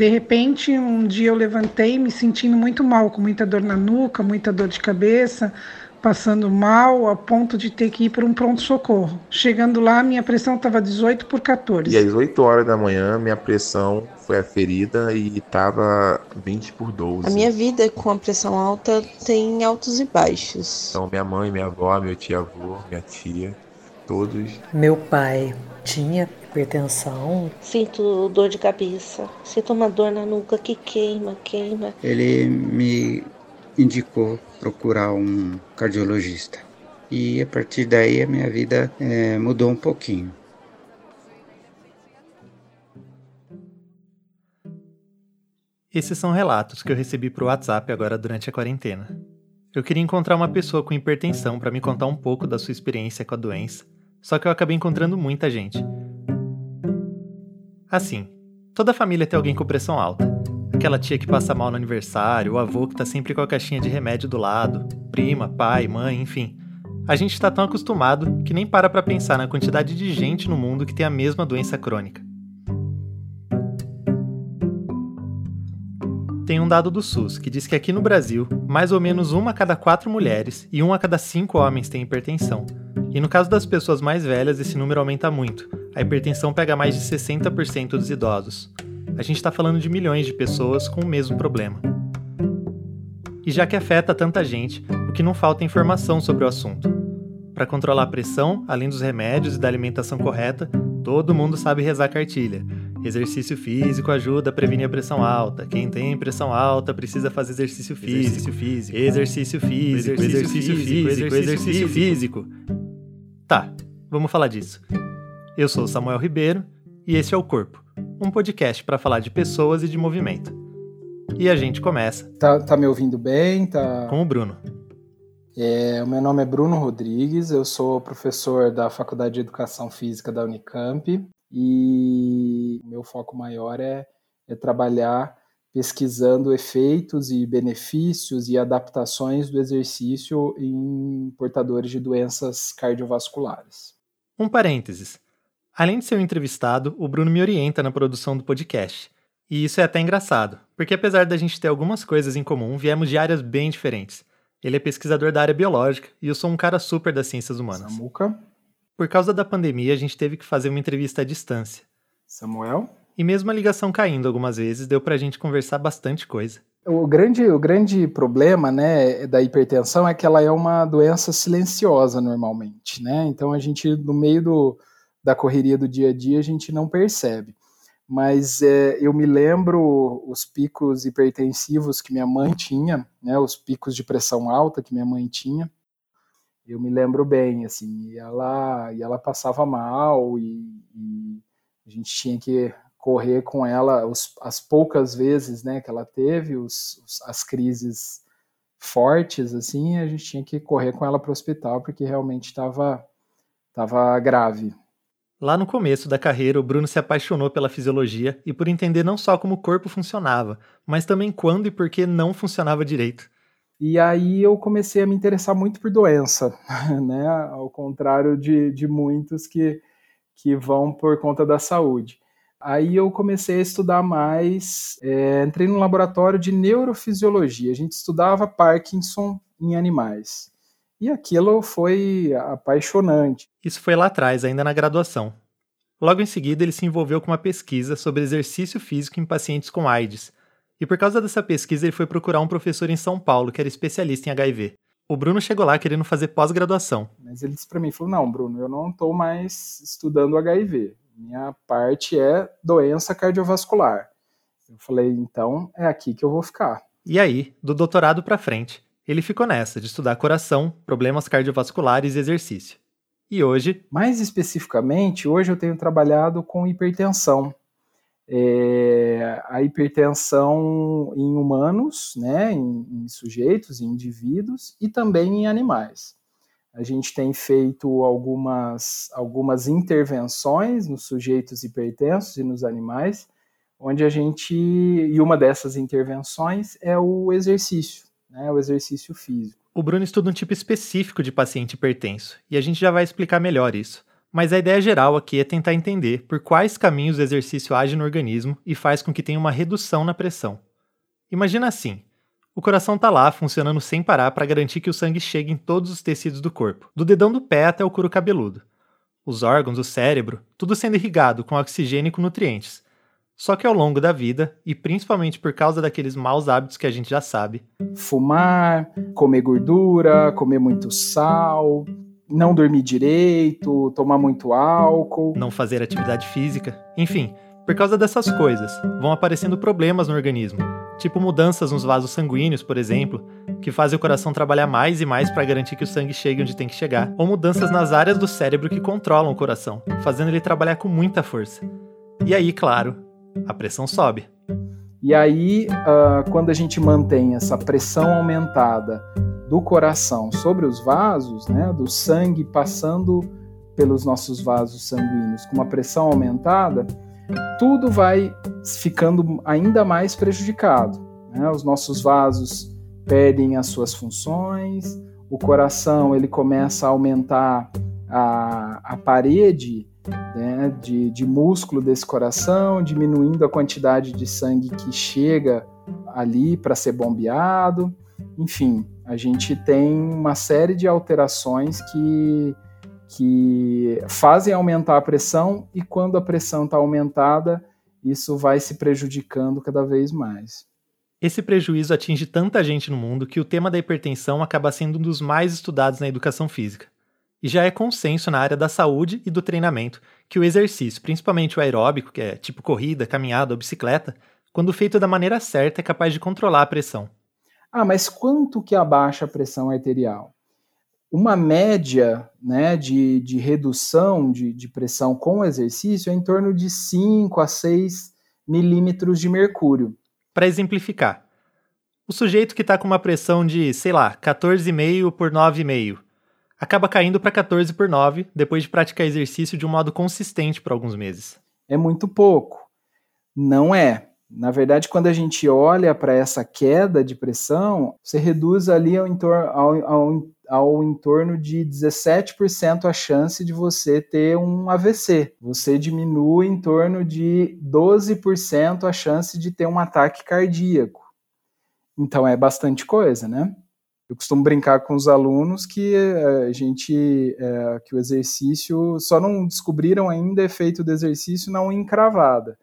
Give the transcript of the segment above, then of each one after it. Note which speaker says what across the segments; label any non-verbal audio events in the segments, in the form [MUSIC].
Speaker 1: De repente, um dia eu levantei me sentindo muito mal, com muita dor na nuca, muita dor de cabeça, passando mal a ponto de ter que ir para um pronto-socorro. Chegando lá, minha pressão estava 18 por 14.
Speaker 2: E às 8 horas da manhã, minha pressão foi aferida e estava 20 por 12.
Speaker 3: A minha vida com a pressão alta tem altos e baixos.
Speaker 2: Então, minha mãe, minha avó, meu tio-avô, minha tia, todos.
Speaker 4: Meu pai tinha hipertensão.
Speaker 5: Sinto dor de cabeça, sinto uma dor na nuca que queima, queima.
Speaker 6: Ele me indicou procurar um cardiologista. E a partir daí a minha vida é, mudou um pouquinho.
Speaker 7: Esses são relatos que eu recebi por WhatsApp agora durante a quarentena. Eu queria encontrar uma pessoa com hipertensão para me contar um pouco da sua experiência com a doença, só que eu acabei encontrando muita gente. Assim, toda família tem alguém com pressão alta. Aquela tia que passa mal no aniversário, o avô que tá sempre com a caixinha de remédio do lado, prima, pai, mãe, enfim. A gente está tão acostumado que nem para pra pensar na quantidade de gente no mundo que tem a mesma doença crônica. Tem um dado do SUS que diz que aqui no Brasil, mais ou menos uma a cada quatro mulheres e um a cada cinco homens tem hipertensão. E no caso das pessoas mais velhas, esse número aumenta muito. A hipertensão pega mais de 60% dos idosos a gente está falando de milhões de pessoas com o mesmo problema. E já que afeta tanta gente, o que não falta é informação sobre o assunto. Para controlar a pressão, além dos remédios e da alimentação correta, todo mundo sabe rezar cartilha. Exercício físico ajuda a prevenir a pressão alta. Quem tem pressão alta precisa fazer exercício físico. Exercício físico. Exercício físico. Exercício físico. Exercício físico. Tá, vamos falar disso. Eu sou Samuel Ribeiro e esse é o Corpo um podcast para falar de pessoas e de movimento. E a gente começa.
Speaker 8: Tá, tá me ouvindo bem? Tá...
Speaker 7: Com o Bruno.
Speaker 8: É, o meu nome é Bruno Rodrigues, eu sou professor da Faculdade de Educação Física da Unicamp e meu foco maior é, é trabalhar pesquisando efeitos e benefícios e adaptações do exercício em portadores de doenças cardiovasculares.
Speaker 7: Um parênteses. Além de ser um entrevistado, o Bruno me orienta na produção do podcast. E isso é até engraçado, porque apesar da gente ter algumas coisas em comum, viemos de áreas bem diferentes. Ele é pesquisador da área biológica e eu sou um cara super das ciências humanas.
Speaker 8: Samuca.
Speaker 7: Por causa da pandemia, a gente teve que fazer uma entrevista à distância.
Speaker 8: Samuel.
Speaker 7: E mesmo a ligação caindo algumas vezes, deu pra gente conversar bastante coisa.
Speaker 8: O grande, o grande problema né, da hipertensão é que ela é uma doença silenciosa normalmente, né? Então a gente, no meio do, da correria do dia a dia a gente não percebe. Mas é, eu me lembro os picos hipertensivos que minha mãe tinha, né, os picos de pressão alta que minha mãe tinha. Eu me lembro bem, assim, e ela, e ela passava mal e, e a gente tinha que correr com ela os, as poucas vezes, né, que ela teve, os, os, as crises fortes, assim, a gente tinha que correr com ela para o hospital porque realmente estava tava grave.
Speaker 7: Lá no começo da carreira, o Bruno se apaixonou pela fisiologia e por entender não só como o corpo funcionava, mas também quando e por que não funcionava direito.
Speaker 8: E aí eu comecei a me interessar muito por doença, [LAUGHS] né? Ao contrário de, de muitos que, que vão por conta da saúde. Aí eu comecei a estudar mais, é, entrei no laboratório de neurofisiologia. A gente estudava Parkinson em animais. E aquilo foi apaixonante.
Speaker 7: Isso foi lá atrás, ainda na graduação. Logo em seguida, ele se envolveu com uma pesquisa sobre exercício físico em pacientes com AIDS. E por causa dessa pesquisa, ele foi procurar um professor em São Paulo que era especialista em HIV. O Bruno chegou lá querendo fazer pós-graduação.
Speaker 8: Mas ele disse para mim, falou, não, Bruno, eu não estou mais estudando HIV. Minha parte é doença cardiovascular. Eu falei, então é aqui que eu vou ficar.
Speaker 7: E aí, do doutorado para frente, ele ficou nessa de estudar coração, problemas cardiovasculares e exercício. E hoje.
Speaker 8: Mais especificamente, hoje eu tenho trabalhado com hipertensão. É, a hipertensão em humanos, né, em, em sujeitos, em indivíduos e também em animais. A gente tem feito algumas, algumas intervenções nos sujeitos hipertensos e nos animais, onde a gente. E uma dessas intervenções é o exercício né, o exercício físico.
Speaker 7: O Bruno estuda um tipo específico de paciente hipertenso, e a gente já vai explicar melhor isso. Mas a ideia geral aqui é tentar entender por quais caminhos o exercício age no organismo e faz com que tenha uma redução na pressão. Imagina assim: o coração está lá funcionando sem parar para garantir que o sangue chegue em todos os tecidos do corpo, do dedão do pé até o couro cabeludo. Os órgãos, o cérebro, tudo sendo irrigado com oxigênio e com nutrientes. Só que ao longo da vida, e principalmente por causa daqueles maus hábitos que a gente já sabe,
Speaker 8: fumar, comer gordura, comer muito sal, não dormir direito, tomar muito álcool,
Speaker 7: não fazer atividade física, enfim, por causa dessas coisas, vão aparecendo problemas no organismo, tipo mudanças nos vasos sanguíneos, por exemplo, que fazem o coração trabalhar mais e mais para garantir que o sangue chegue onde tem que chegar, ou mudanças nas áreas do cérebro que controlam o coração, fazendo ele trabalhar com muita força. E aí, claro, a pressão sobe.
Speaker 8: E aí, uh, quando a gente mantém essa pressão aumentada do coração sobre os vasos, né, do sangue passando pelos nossos vasos sanguíneos com uma pressão aumentada, tudo vai ficando ainda mais prejudicado. Né? Os nossos vasos perdem as suas funções, o coração ele começa a aumentar a, a parede né, de, de músculo desse coração, diminuindo a quantidade de sangue que chega ali para ser bombeado. Enfim, a gente tem uma série de alterações que que fazem aumentar a pressão e quando a pressão está aumentada, isso vai se prejudicando cada vez mais.
Speaker 7: Esse prejuízo atinge tanta gente no mundo que o tema da hipertensão acaba sendo um dos mais estudados na educação física. E já é consenso na área da saúde e do treinamento que o exercício, principalmente o aeróbico, que é tipo corrida, caminhada ou bicicleta, quando feito da maneira certa é capaz de controlar a pressão.
Speaker 8: Ah, mas quanto que abaixa a pressão arterial? uma média né, de, de redução de, de pressão com o exercício é em torno de 5 a 6 milímetros de mercúrio.
Speaker 7: Para exemplificar, o sujeito que está com uma pressão de, sei lá, 14,5 por 9,5 acaba caindo para 14 por 9 depois de praticar exercício de um modo consistente por alguns meses.
Speaker 8: É muito pouco. Não é. Na verdade, quando a gente olha para essa queda de pressão, você reduz ali ao, ao, ao, ao em torno de 17% a chance de você ter um AVC. Você diminui em torno de 12% a chance de ter um ataque cardíaco. Então é bastante coisa, né? Eu costumo brincar com os alunos que eh, a gente é, que o exercício só não descobriram ainda efeito do exercício na encravada.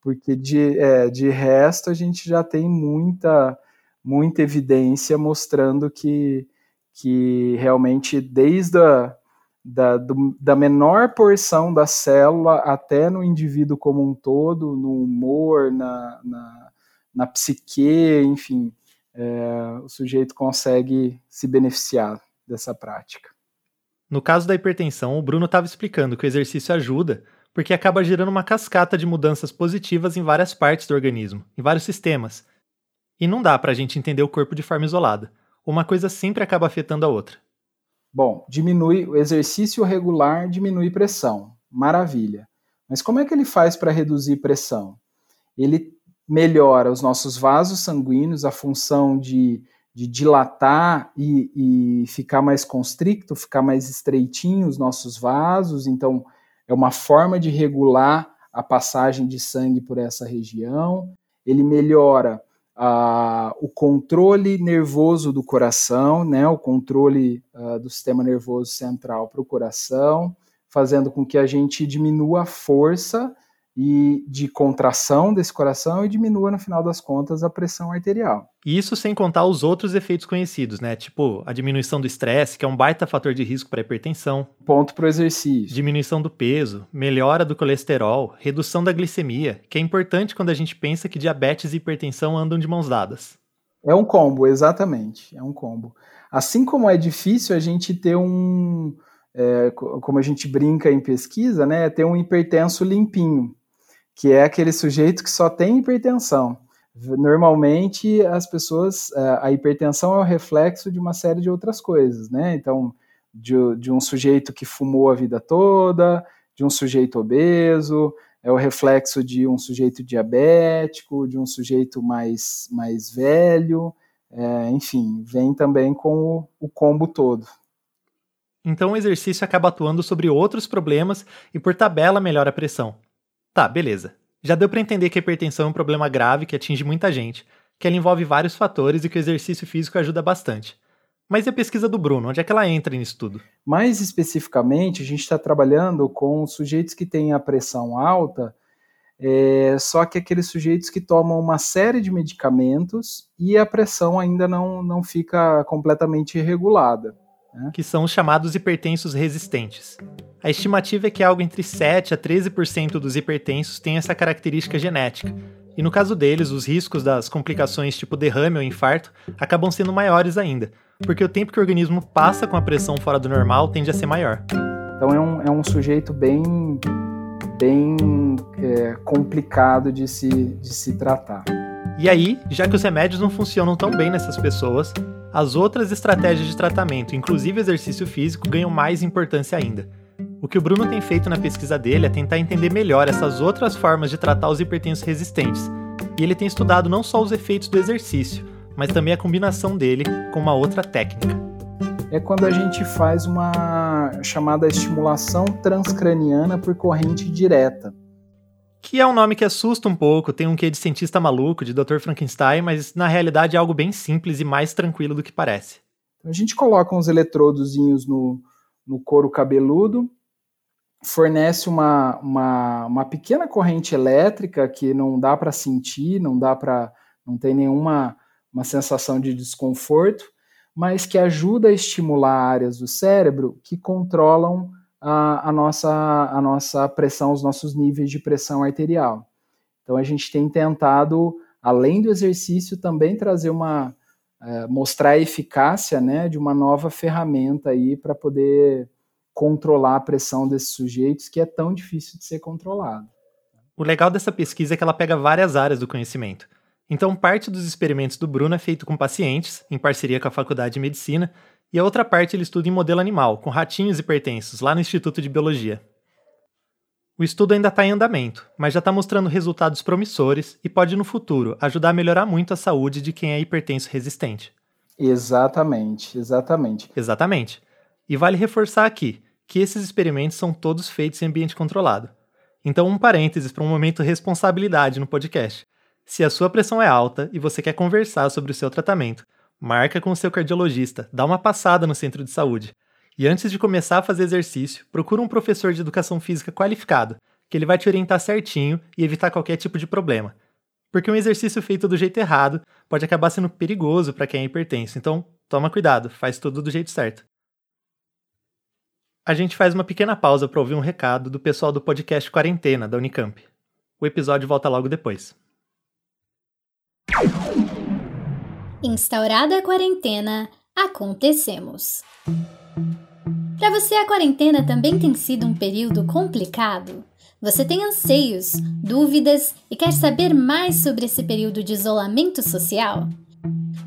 Speaker 8: Porque de, é, de resto a gente já tem muita, muita evidência mostrando que, que realmente desde a da, do, da menor porção da célula até no indivíduo como um todo, no humor, na, na, na psique, enfim, é, o sujeito consegue se beneficiar dessa prática.
Speaker 7: No caso da hipertensão, o Bruno estava explicando que o exercício ajuda, porque acaba gerando uma cascata de mudanças positivas em várias partes do organismo, em vários sistemas. E não dá para a gente entender o corpo de forma isolada. Uma coisa sempre acaba afetando a outra.
Speaker 8: Bom, diminui o exercício regular, diminui pressão. Maravilha. Mas como é que ele faz para reduzir pressão? Ele melhora os nossos vasos sanguíneos, a função de, de dilatar e, e ficar mais constricto, ficar mais estreitinho os nossos vasos. Então, é uma forma de regular a passagem de sangue por essa região, ele melhora o controle nervoso do coração, né, o controle do sistema nervoso central para o coração, fazendo com que a gente diminua a força e de contração desse coração e diminua, no final das contas, a pressão arterial.
Speaker 7: Isso sem contar os outros efeitos conhecidos, né? Tipo a diminuição do estresse, que é um baita fator de risco para hipertensão.
Speaker 8: Ponto para o exercício.
Speaker 7: Diminuição do peso, melhora do colesterol, redução da glicemia, que é importante quando a gente pensa que diabetes e hipertensão andam de mãos dadas.
Speaker 8: É um combo, exatamente. É um combo. Assim como é difícil a gente ter um. É, como a gente brinca em pesquisa, né? Ter um hipertenso limpinho que é aquele sujeito que só tem hipertensão. Normalmente, as pessoas, é, a hipertensão é o reflexo de uma série de outras coisas, né? Então, de, de um sujeito que fumou a vida toda, de um sujeito obeso, é o reflexo de um sujeito diabético, de um sujeito mais, mais velho, é, enfim, vem também com o, o combo todo.
Speaker 7: Então o exercício acaba atuando sobre outros problemas e por tabela melhora a pressão. Tá, beleza. Já deu para entender que a hipertensão é um problema grave que atinge muita gente, que ela envolve vários fatores e que o exercício físico ajuda bastante. Mas e a pesquisa do Bruno? Onde é que ela entra nisso tudo?
Speaker 8: Mais especificamente, a gente está trabalhando com sujeitos que têm a pressão alta, é, só que aqueles sujeitos que tomam uma série de medicamentos e a pressão ainda não, não fica completamente regulada.
Speaker 7: Que são os chamados hipertensos resistentes. A estimativa é que algo entre 7 a 13% dos hipertensos tem essa característica genética, e no caso deles, os riscos das complicações tipo derrame ou infarto acabam sendo maiores ainda, porque o tempo que o organismo passa com a pressão fora do normal tende a ser maior.
Speaker 8: Então é um, é um sujeito bem, bem é, complicado de se, de se tratar.
Speaker 7: E aí, já que os remédios não funcionam tão bem nessas pessoas, as outras estratégias de tratamento, inclusive exercício físico, ganham mais importância ainda. O que o Bruno tem feito na pesquisa dele é tentar entender melhor essas outras formas de tratar os hipertensos resistentes. E ele tem estudado não só os efeitos do exercício, mas também a combinação dele com uma outra técnica.
Speaker 8: É quando a gente faz uma chamada estimulação transcraniana por corrente direta.
Speaker 7: Que é um nome que assusta um pouco, tem um quê de cientista maluco, de Dr. Frankenstein, mas na realidade é algo bem simples e mais tranquilo do que parece.
Speaker 8: A gente coloca uns eletrodozinhos no, no couro cabeludo, fornece uma, uma, uma pequena corrente elétrica que não dá para sentir, não dá para. não tem nenhuma uma sensação de desconforto, mas que ajuda a estimular áreas do cérebro que controlam a, a, nossa, a nossa pressão, os nossos níveis de pressão arterial. Então a gente tem tentado, além do exercício, também trazer uma. É, mostrar a eficácia né, de uma nova ferramenta aí para poder controlar a pressão desses sujeitos que é tão difícil de ser controlado.
Speaker 7: O legal dessa pesquisa é que ela pega várias áreas do conhecimento. Então, parte dos experimentos do Bruno é feito com pacientes, em parceria com a Faculdade de Medicina, e a outra parte ele estuda em modelo animal, com ratinhos hipertensos, lá no Instituto de Biologia. O estudo ainda está em andamento, mas já está mostrando resultados promissores e pode, no futuro, ajudar a melhorar muito a saúde de quem é hipertenso resistente.
Speaker 8: Exatamente, exatamente.
Speaker 7: Exatamente. E vale reforçar aqui: que esses experimentos são todos feitos em ambiente controlado. Então, um parênteses para um momento responsabilidade no podcast. Se a sua pressão é alta e você quer conversar sobre o seu tratamento, marca com o seu cardiologista, dá uma passada no centro de saúde. E antes de começar a fazer exercício, procura um professor de educação física qualificado, que ele vai te orientar certinho e evitar qualquer tipo de problema. Porque um exercício feito do jeito errado pode acabar sendo perigoso para quem é hipertenso, então toma cuidado, faz tudo do jeito certo. A gente faz uma pequena pausa para ouvir um recado do pessoal do podcast Quarentena, da Unicamp. O episódio volta logo depois.
Speaker 9: Instaurada a quarentena, acontecemos. Para você, a quarentena também tem sido um período complicado? Você tem anseios, dúvidas e quer saber mais sobre esse período de isolamento social?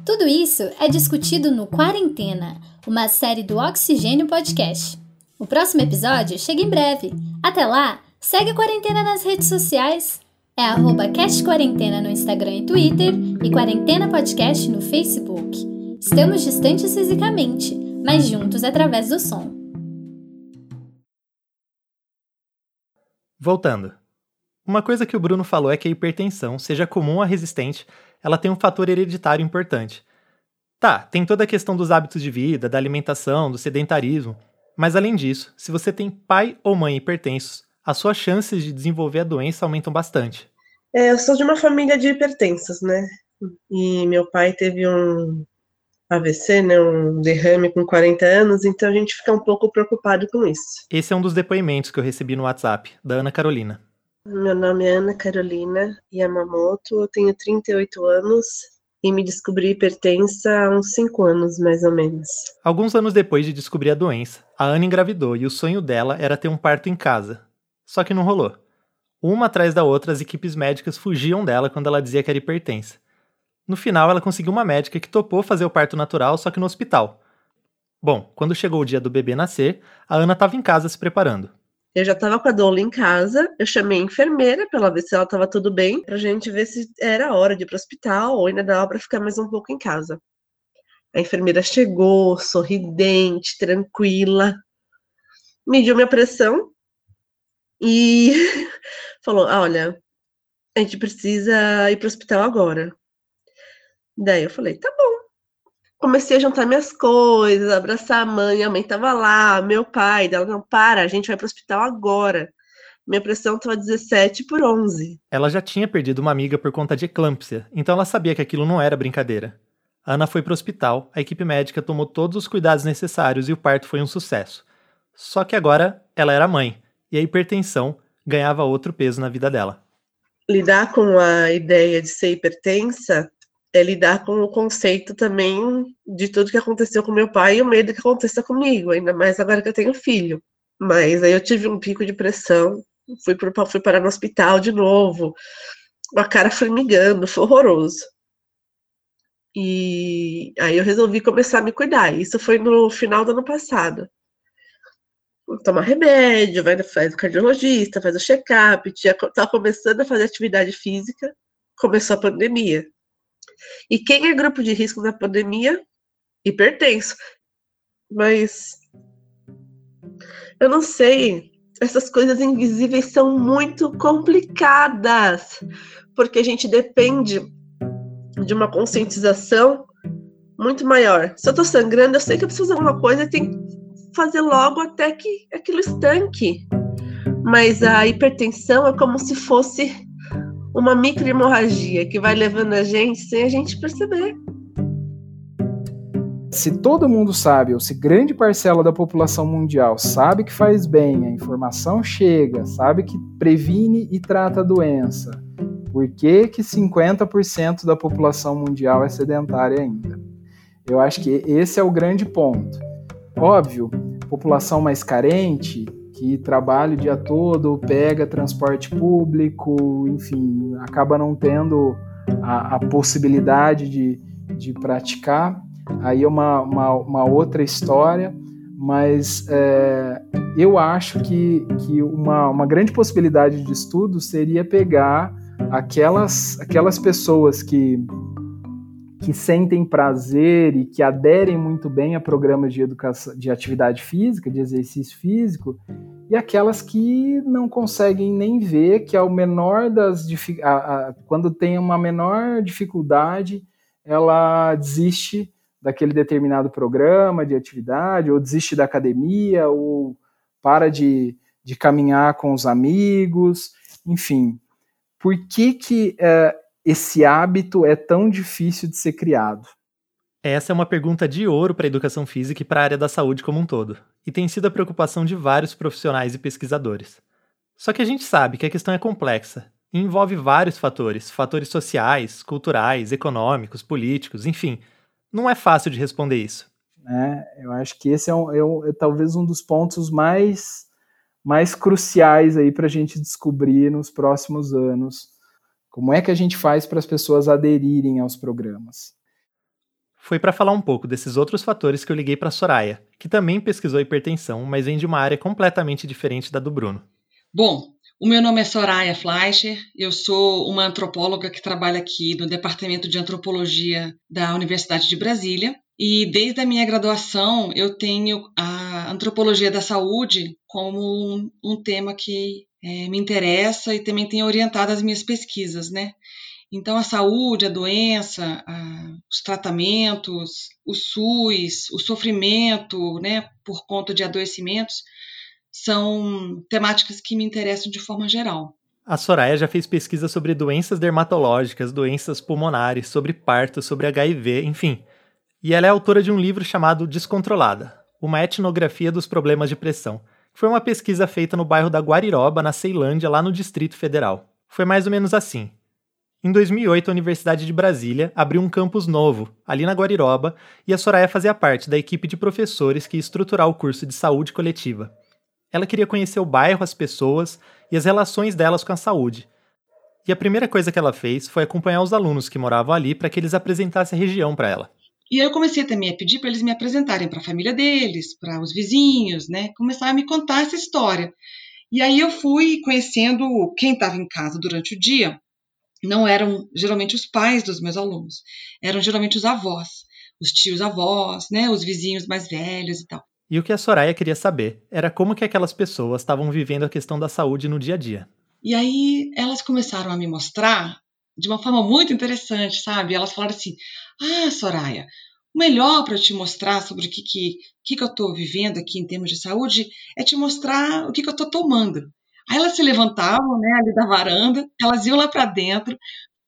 Speaker 9: Tudo isso é discutido no Quarentena, uma série do Oxigênio Podcast. O próximo episódio chega em breve. Até lá, segue a Quarentena nas redes sociais. É arroba Quarentena no Instagram e Twitter e Quarentena Podcast no Facebook. Estamos distantes fisicamente, mas juntos através do som.
Speaker 7: Voltando. Uma coisa que o Bruno falou é que a hipertensão, seja comum ou resistente, ela tem um fator hereditário importante. Tá, tem toda a questão dos hábitos de vida, da alimentação, do sedentarismo, mas além disso, se você tem pai ou mãe hipertensos, as suas chances de desenvolver a doença aumentam bastante.
Speaker 5: É, eu sou de uma família de hipertensos, né? E meu pai teve um AVC, né, um derrame com 40 anos, então a gente fica um pouco preocupado com isso.
Speaker 7: Esse é um dos depoimentos que eu recebi no WhatsApp, da Ana Carolina.
Speaker 5: Meu nome é Ana Carolina Yamamoto, eu tenho 38 anos, e me descobri hipertensa há uns 5 anos, mais ou menos.
Speaker 7: Alguns anos depois de descobrir a doença, a Ana engravidou e o sonho dela era ter um parto em casa. Só que não rolou. Uma atrás da outra, as equipes médicas fugiam dela quando ela dizia que era hipertensa. No final, ela conseguiu uma médica que topou fazer o parto natural, só que no hospital. Bom, quando chegou o dia do bebê nascer, a Ana estava em casa se preparando.
Speaker 5: Eu já estava com a doula em casa, eu chamei a enfermeira para ela ver se ela estava tudo bem, para a gente ver se era hora de ir para o hospital ou ainda dava para ficar mais um pouco em casa. A enfermeira chegou, sorridente, tranquila. mediu minha pressão e [LAUGHS] falou: olha, a gente precisa ir para o hospital agora. Daí eu falei: tá bom. Comecei a juntar minhas coisas, abraçar a mãe, a mãe tava lá, meu pai, dela não para, a gente vai para o hospital agora. Minha pressão estava 17 por 11.
Speaker 7: Ela já tinha perdido uma amiga por conta de eclâmpsia, então ela sabia que aquilo não era brincadeira. Ana foi para o hospital, a equipe médica tomou todos os cuidados necessários e o parto foi um sucesso. Só que agora ela era mãe, e a hipertensão ganhava outro peso na vida dela.
Speaker 5: Lidar com a ideia de ser hipertensa é lidar com o conceito também de tudo que aconteceu com meu pai e o medo que aconteça comigo, ainda mais agora que eu tenho filho. Mas aí eu tive um pico de pressão fui, pro, fui parar no hospital de novo, a cara formigando, foi horroroso. E aí eu resolvi começar a me cuidar. Isso foi no final do ano passado. Toma remédio, vai faz o cardiologista, faz o check-up, estava começando a fazer atividade física, começou a pandemia. E quem é grupo de risco na pandemia? Hipertenso. Mas eu não sei essas coisas invisíveis são muito complicadas, porque a gente depende de uma conscientização muito maior. Se eu tô sangrando, eu sei que eu preciso fazer alguma coisa e tem fazer logo até que aquilo estanque. Mas a hipertensão é como se fosse uma microhemorragia que vai levando a gente sem a gente perceber
Speaker 8: se todo mundo sabe, ou se grande parcela da população mundial sabe que faz bem, a informação chega, sabe que previne e trata a doença, por que, que 50% da população mundial é sedentária ainda? Eu acho que esse é o grande ponto. Óbvio, população mais carente, que trabalha o dia todo, pega transporte público, enfim, acaba não tendo a, a possibilidade de, de praticar. Aí é uma, uma, uma outra história, mas é, eu acho que, que uma, uma grande possibilidade de estudo seria pegar aquelas, aquelas pessoas que, que sentem prazer e que aderem muito bem a programas de educação, de atividade física, de exercício físico, e aquelas que não conseguem nem ver que ao menor das a, a, quando tem uma menor dificuldade, ela desiste daquele determinado programa de atividade, ou desiste da academia, ou para de, de caminhar com os amigos, enfim. Por que, que é, esse hábito é tão difícil de ser criado?
Speaker 7: Essa é uma pergunta de ouro para a educação física e para a área da saúde como um todo, e tem sido a preocupação de vários profissionais e pesquisadores. Só que a gente sabe que a questão é complexa e envolve vários fatores, fatores sociais, culturais, econômicos, políticos, enfim, não é fácil de responder isso.
Speaker 8: É, eu acho que esse é, um, é, um, é talvez um dos pontos mais, mais cruciais aí para a gente descobrir nos próximos anos. Como é que a gente faz para as pessoas aderirem aos programas?
Speaker 7: Foi para falar um pouco desses outros fatores que eu liguei para Soraya, que também pesquisou hipertensão, mas vem de uma área completamente diferente da do Bruno.
Speaker 10: Bom, o meu nome é Soraya Fleischer, eu sou uma antropóloga que trabalha aqui no Departamento de Antropologia da Universidade de Brasília. E desde a minha graduação eu tenho a antropologia da saúde como um, um tema que é, me interessa e também tem orientado as minhas pesquisas, né? Então, a saúde, a doença, a, os tratamentos, o SUS, o sofrimento, né, por conta de adoecimentos, são temáticas que me interessam de forma geral.
Speaker 7: A Soraya já fez pesquisa sobre doenças dermatológicas, doenças pulmonares, sobre parto, sobre HIV, enfim. E ela é autora de um livro chamado Descontrolada Uma Etnografia dos Problemas de Pressão, foi uma pesquisa feita no bairro da Guariroba, na Ceilândia, lá no Distrito Federal. Foi mais ou menos assim. Em 2008, a Universidade de Brasília abriu um campus novo, ali na Guariroba, e a Soraya fazia parte da equipe de professores que ia estruturar o curso de saúde coletiva. Ela queria conhecer o bairro, as pessoas e as relações delas com a saúde. E a primeira coisa que ela fez foi acompanhar os alunos que moravam ali para que eles apresentassem a região para ela.
Speaker 10: E aí eu comecei também a pedir para eles me apresentarem para a família deles, para os vizinhos, né? Começar a me contar essa história. E aí eu fui conhecendo quem estava em casa durante o dia. Não eram geralmente os pais dos meus alunos, eram geralmente os avós, os tios avós, né? Os vizinhos mais velhos e tal.
Speaker 7: E o que a Soraya queria saber era como que aquelas pessoas estavam vivendo a questão da saúde no dia a dia.
Speaker 10: E aí elas começaram a me mostrar de uma forma muito interessante, sabe? Elas falaram assim: Ah, Soraya, o melhor para te mostrar sobre o que, que, que, que eu estou vivendo aqui em termos de saúde é te mostrar o que, que eu estou tomando. Aí elas se levantavam né, ali da varanda, elas iam lá para dentro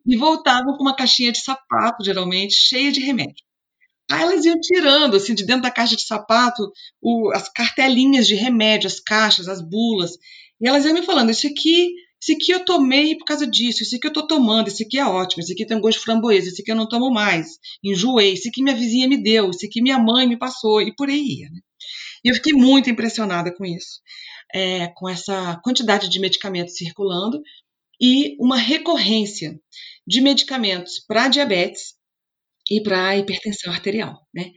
Speaker 10: e voltavam com uma caixinha de sapato, geralmente, cheia de remédio. Aí elas iam tirando, assim, de dentro da caixa de sapato, o, as cartelinhas de remédio, as caixas, as bulas. E elas iam me falando: Isso aqui esse aqui eu tomei por causa disso, esse aqui eu tô tomando, esse aqui é ótimo, esse aqui tem um gosto de framboesa, esse aqui eu não tomo mais, enjoei, esse aqui minha vizinha me deu, esse aqui minha mãe me passou, e por aí ia. Né? E eu fiquei muito impressionada com isso, é, com essa quantidade de medicamentos circulando e uma recorrência de medicamentos para diabetes e para hipertensão arterial, né?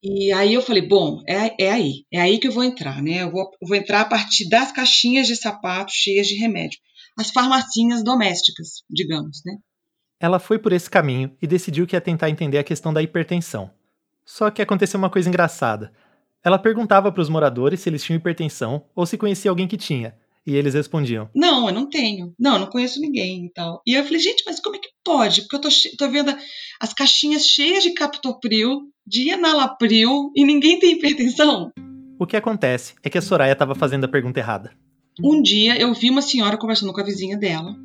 Speaker 10: E aí eu falei, bom, é, é aí, é aí que eu vou entrar, né? Eu vou, eu vou entrar a partir das caixinhas de sapato cheias de remédio as farmacinhas domésticas, digamos, né?
Speaker 7: Ela foi por esse caminho e decidiu que ia tentar entender a questão da hipertensão. Só que aconteceu uma coisa engraçada. Ela perguntava para os moradores se eles tinham hipertensão ou se conhecia alguém que tinha, e eles respondiam:
Speaker 10: Não, eu não tenho. Não, eu não conheço ninguém e tal. E eu falei: Gente, mas como é que pode? Porque eu tô, tô vendo as caixinhas cheias de captopril, de enalapril e ninguém tem hipertensão.
Speaker 7: O que acontece é que a Soraya estava fazendo a pergunta errada.
Speaker 10: Um dia eu vi uma senhora conversando com a vizinha dela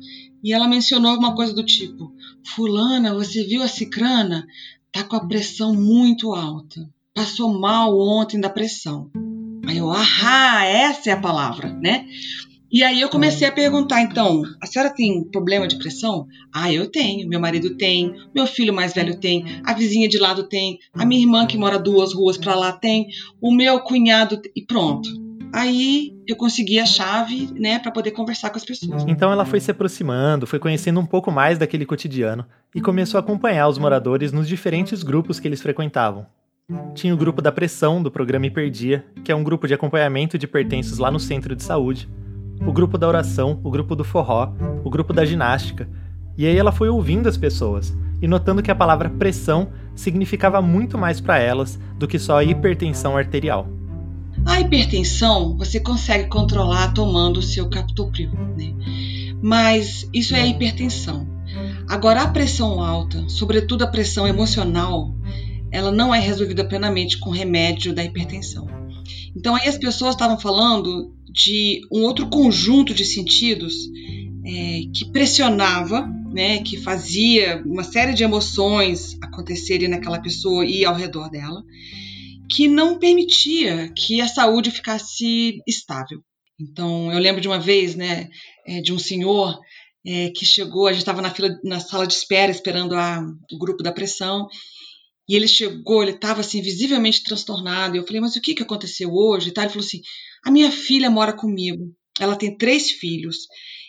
Speaker 10: e ela mencionou alguma coisa do tipo: Fulana, você viu a cicrana? Tá com a pressão muito alta. Passou mal ontem da pressão. Aí eu, ahá, essa é a palavra, né? E aí eu comecei a perguntar, então, a senhora tem problema de pressão? Ah, eu tenho, meu marido tem, meu filho mais velho tem, a vizinha de lado tem, a minha irmã que mora duas ruas para lá tem, o meu cunhado e pronto. Aí eu consegui a chave, né, para poder conversar com as pessoas.
Speaker 7: Então ela foi se aproximando, foi conhecendo um pouco mais daquele cotidiano e começou a acompanhar os moradores nos diferentes grupos que eles frequentavam. Tinha o grupo da pressão do programa Hiperdia, que é um grupo de acompanhamento de pertences lá no centro de saúde, o grupo da oração, o grupo do forró, o grupo da ginástica. E aí ela foi ouvindo as pessoas e notando que a palavra pressão significava muito mais para elas do que só hipertensão arterial.
Speaker 10: A hipertensão você consegue controlar tomando o seu captopril, né? Mas isso é a hipertensão. Agora a pressão alta, sobretudo a pressão emocional, ela não é resolvida plenamente com remédio da hipertensão. Então aí as pessoas estavam falando de um outro conjunto de sentidos é, que pressionava, né, que fazia uma série de emoções acontecerem naquela pessoa e ao redor dela, que não permitia que a saúde ficasse estável. Então, eu lembro de uma vez, né, é, de um senhor é, que chegou, a gente estava na fila, na sala de espera esperando a, o grupo da pressão, e ele chegou, ele estava assim visivelmente transtornado. E eu falei, mas o que, que aconteceu hoje? Ele falou assim: a minha filha mora comigo, ela tem três filhos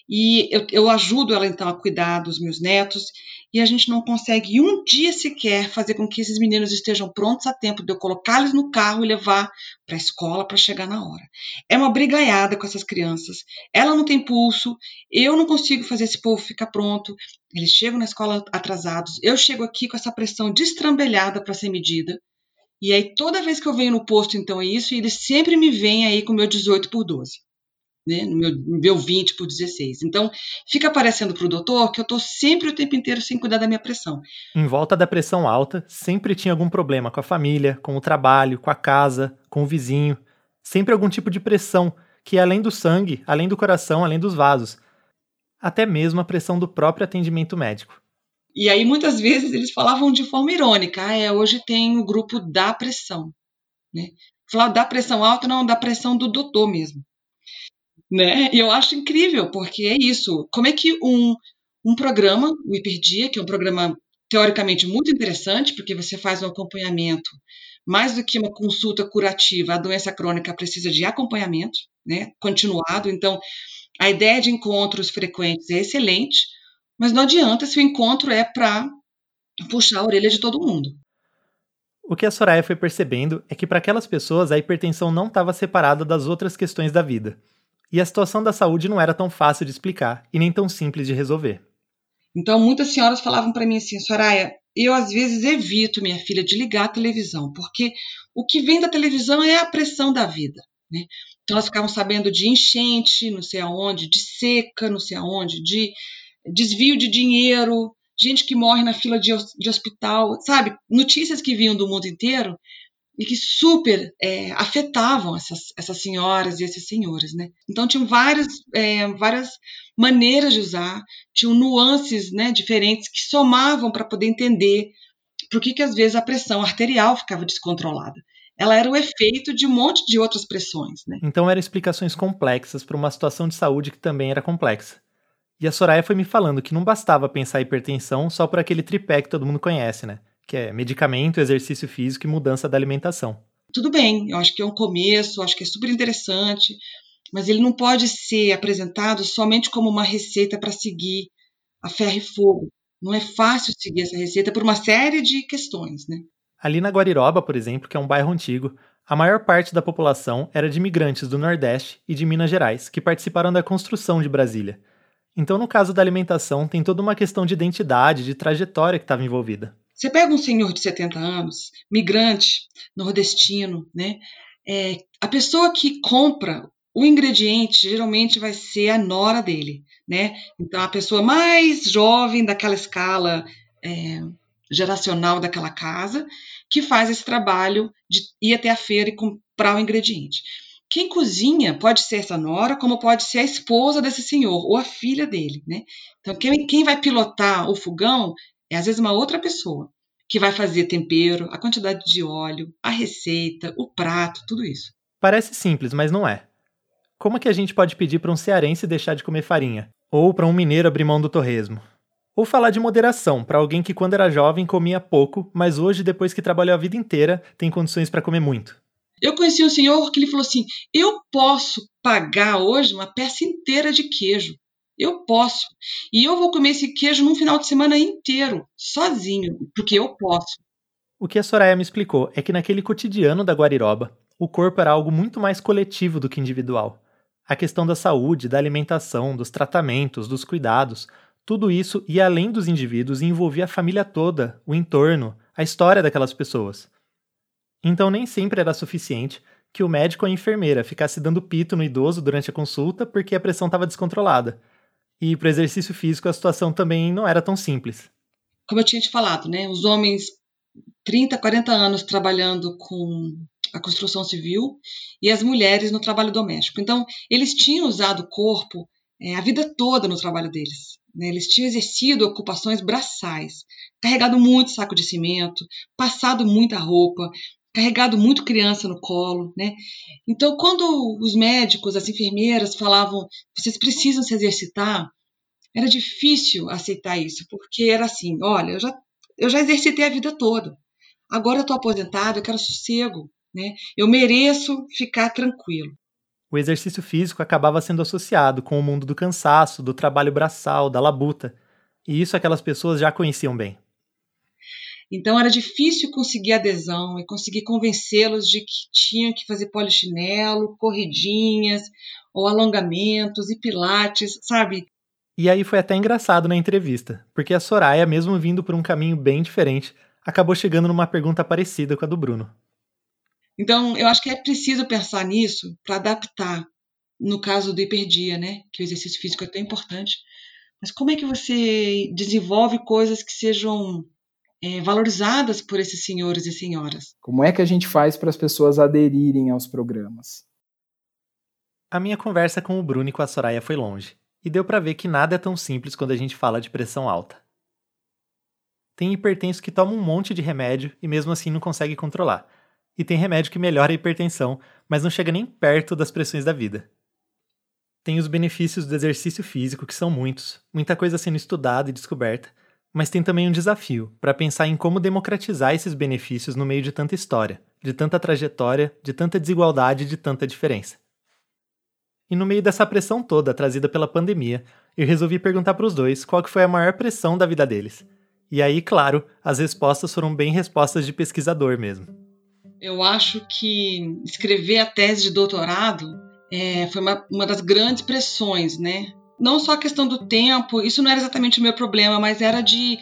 Speaker 10: e eu, eu ajudo ela então a cuidar dos meus netos e a gente não consegue um dia sequer fazer com que esses meninos estejam prontos a tempo de eu colocá-los no carro e levar para a escola para chegar na hora. É uma brigaiada com essas crianças. Ela não tem pulso, eu não consigo fazer esse povo ficar pronto. Eles chegam na escola atrasados, eu chego aqui com essa pressão destrambelhada para ser medida. E aí, toda vez que eu venho no posto, então é isso, e eles sempre me vêm aí com meu 18 por 12 né, no meu, meu 20 por 16. Então, fica parecendo para o doutor que eu estou sempre o tempo inteiro sem cuidar da minha pressão.
Speaker 7: Em volta da pressão alta, sempre tinha algum problema com a família, com o trabalho, com a casa, com o vizinho. Sempre algum tipo de pressão, que é além do sangue, além do coração, além dos vasos. Até mesmo a pressão do próprio atendimento médico.
Speaker 10: E aí, muitas vezes, eles falavam de forma irônica: ah, é, hoje tem o grupo da pressão. Né? Falar da pressão alta, não, da pressão do doutor mesmo né? E eu acho incrível, porque é isso. Como é que um, um programa, o Hiperdia, que é um programa teoricamente muito interessante, porque você faz um acompanhamento, mais do que uma consulta curativa, a doença crônica precisa de acompanhamento, né? Continuado. Então, a ideia de encontros frequentes é excelente, mas não adianta se o encontro é para puxar a orelha de todo mundo.
Speaker 7: O que a Soraya foi percebendo é que para aquelas pessoas a hipertensão não estava separada das outras questões da vida. E a situação da saúde não era tão fácil de explicar e nem tão simples de resolver.
Speaker 10: Então, muitas senhoras falavam para mim assim, Soraya, eu às vezes evito minha filha de ligar a televisão, porque o que vem da televisão é a pressão da vida, né? Então elas ficavam sabendo de enchente, não sei aonde, de seca, não sei aonde, de desvio de dinheiro, gente que morre na fila de, de hospital, sabe? Notícias que vinham do mundo inteiro e que super é, afetavam essas, essas senhoras e esses senhores, né? Então tinham várias, é, várias maneiras de usar, tinham nuances né, diferentes que somavam para poder entender por que, que às vezes a pressão arterial ficava descontrolada. Ela era o efeito de um monte de outras pressões. Né?
Speaker 7: Então eram explicações complexas para uma situação de saúde que também era complexa. E a Soraya foi me falando que não bastava pensar hipertensão só por aquele tripé que todo mundo conhece, né? Que é medicamento, exercício físico e mudança da alimentação.
Speaker 10: Tudo bem, eu acho que é um começo, acho que é super interessante, mas ele não pode ser apresentado somente como uma receita para seguir a ferro e fogo. Não é fácil seguir essa receita por uma série de questões, né?
Speaker 7: Ali na Guariroba, por exemplo, que é um bairro antigo, a maior parte da população era de imigrantes do Nordeste e de Minas Gerais, que participaram da construção de Brasília. Então, no caso da alimentação, tem toda uma questão de identidade, de trajetória que estava envolvida.
Speaker 10: Você pega um senhor de 70 anos, migrante, nordestino, né? É, a pessoa que compra o ingrediente geralmente vai ser a nora dele, né? Então, a pessoa mais jovem daquela escala é, geracional daquela casa que faz esse trabalho de ir até a feira e comprar o ingrediente. Quem cozinha pode ser essa nora, como pode ser a esposa desse senhor ou a filha dele, né? Então, quem, quem vai pilotar o fogão é às vezes uma outra pessoa que vai fazer tempero, a quantidade de óleo, a receita, o prato, tudo isso.
Speaker 7: Parece simples, mas não é. Como é que a gente pode pedir para um cearense deixar de comer farinha? Ou para um mineiro abrir mão do torresmo? Ou falar de moderação para alguém que quando era jovem comia pouco, mas hoje, depois que trabalhou a vida inteira, tem condições para comer muito?
Speaker 10: Eu conheci um senhor que ele falou assim: eu posso pagar hoje uma peça inteira de queijo. Eu posso. E eu vou comer esse queijo num final de semana inteiro, sozinho, porque eu posso.
Speaker 7: O que a Soraya me explicou é que naquele cotidiano da Guariroba, o corpo era algo muito mais coletivo do que individual. A questão da saúde, da alimentação, dos tratamentos, dos cuidados, tudo isso ia além dos indivíduos e envolvia a família toda, o entorno, a história daquelas pessoas. Então nem sempre era suficiente que o médico ou a enfermeira ficasse dando pito no idoso durante a consulta porque a pressão estava descontrolada. E para exercício físico a situação também não era tão simples.
Speaker 10: Como eu tinha te falado, né, os homens 30, 40 anos trabalhando com a construção civil e as mulheres no trabalho doméstico. Então, eles tinham usado o corpo é, a vida toda no trabalho deles. Né? Eles tinham exercido ocupações braçais, carregado muito saco de cimento, passado muita roupa, carregado muito criança no colo, né? Então, quando os médicos, as enfermeiras falavam, vocês precisam se exercitar, era difícil aceitar isso, porque era assim, olha, eu já, eu já exercitei a vida toda, agora eu estou aposentado, eu quero sossego, né? Eu mereço ficar tranquilo.
Speaker 7: O exercício físico acabava sendo associado com o mundo do cansaço, do trabalho braçal, da labuta, e isso aquelas pessoas já conheciam bem.
Speaker 10: Então era difícil conseguir adesão e conseguir convencê-los de que tinham que fazer polichinelo, corridinhas, ou alongamentos e pilates, sabe?
Speaker 7: E aí foi até engraçado na entrevista, porque a Soraya, mesmo vindo por um caminho bem diferente, acabou chegando numa pergunta parecida com a do Bruno.
Speaker 10: Então, eu acho que é preciso pensar nisso para adaptar, no caso do hiperdia, né? Que o exercício físico é tão importante. Mas como é que você desenvolve coisas que sejam é, valorizadas por esses senhores e senhoras.
Speaker 8: Como é que a gente faz para as pessoas aderirem aos programas?
Speaker 7: A minha conversa com o Bruno e com a Soraya foi longe, e deu para ver que nada é tão simples quando a gente fala de pressão alta. Tem hipertenso que toma um monte de remédio e mesmo assim não consegue controlar. E tem remédio que melhora a hipertensão, mas não chega nem perto das pressões da vida. Tem os benefícios do exercício físico, que são muitos, muita coisa sendo estudada e descoberta, mas tem também um desafio para pensar em como democratizar esses benefícios no meio de tanta história, de tanta trajetória, de tanta desigualdade e de tanta diferença. E no meio dessa pressão toda trazida pela pandemia, eu resolvi perguntar para os dois qual que foi a maior pressão da vida deles. E aí, claro, as respostas foram bem respostas de pesquisador mesmo.
Speaker 10: Eu acho que escrever a tese de doutorado é, foi uma, uma das grandes pressões, né? Não só a questão do tempo, isso não era exatamente o meu problema, mas era de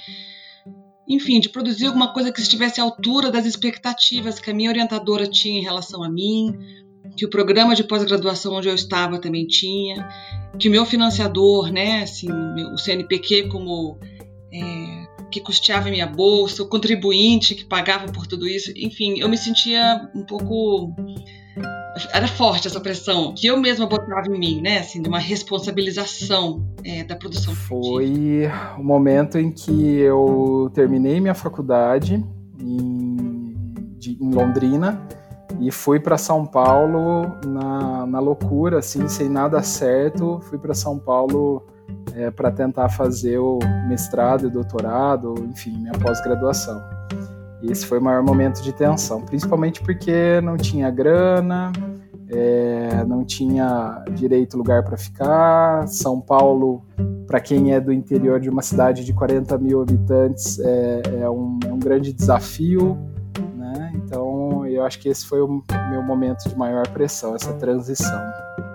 Speaker 10: enfim, de produzir alguma coisa que estivesse à altura das expectativas que a minha orientadora tinha em relação a mim, que o programa de pós-graduação onde eu estava também tinha, que o meu financiador, né, assim, o CNPq como é, que custeava minha bolsa, o contribuinte que pagava por tudo isso, enfim, eu me sentia um pouco era forte essa pressão que eu mesma botava em mim, né? Assim, de uma responsabilização é, da produção.
Speaker 8: Foi o momento em que eu terminei minha faculdade em, de, em Londrina e fui para São Paulo na, na loucura, assim, sem nada certo. Fui para São Paulo é, para tentar fazer o mestrado e doutorado, enfim, minha pós-graduação. Esse foi o maior momento de tensão, principalmente porque não tinha grana, é, não tinha direito lugar para ficar. São Paulo, para quem é do interior de uma cidade de 40 mil habitantes, é, é, um, é um, grande desafio. Né? Então, eu acho que esse foi o meu momento de maior pressão, essa transição.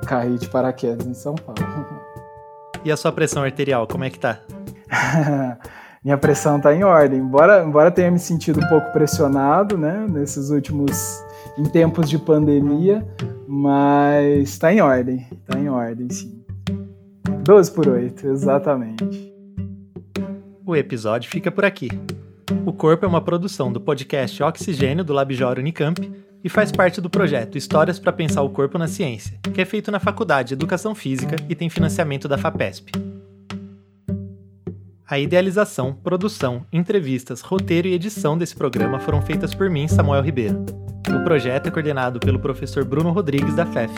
Speaker 8: Caí de paraquedas em São Paulo.
Speaker 7: E a sua pressão arterial, como é que tá? [LAUGHS]
Speaker 8: minha pressão está em ordem. Embora, embora tenha me sentido um pouco pressionado, né, nesses últimos, em tempos de pandemia, mas está em ordem, está em ordem, sim. 12 por 8, exatamente.
Speaker 7: O episódio fica por aqui. O Corpo é uma produção do podcast Oxigênio do Labjor Unicamp e faz parte do projeto Histórias para Pensar o Corpo na Ciência, que é feito na Faculdade de Educação Física e tem financiamento da FAPESP. A idealização, produção, entrevistas, roteiro e edição desse programa foram feitas por mim, Samuel Ribeiro. O projeto é coordenado pelo professor Bruno Rodrigues, da FEF,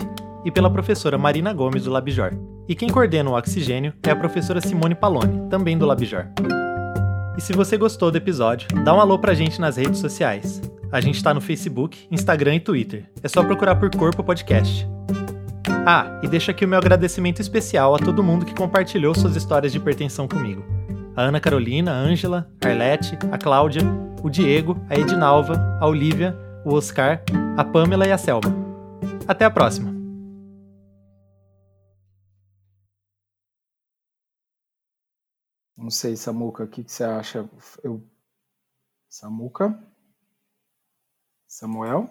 Speaker 7: e pela professora Marina Gomes, do Labjor. E quem coordena o Oxigênio é a professora Simone Paloni, também do Labjor. E se você gostou do episódio, dá um alô pra gente nas redes sociais. A gente tá no Facebook, Instagram e Twitter. É só procurar por Corpo Podcast. Ah, e deixa aqui o meu agradecimento especial a todo mundo que compartilhou suas histórias de hipertensão comigo a Ana Carolina, a Ângela, a Arlete, a Cláudia, o Diego, a Edinalva, a Olivia, o Oscar, a Pamela e a Selma. Até a próxima!
Speaker 8: Não sei, Samuca, o que, que você acha? Eu... Samuca? Samuel?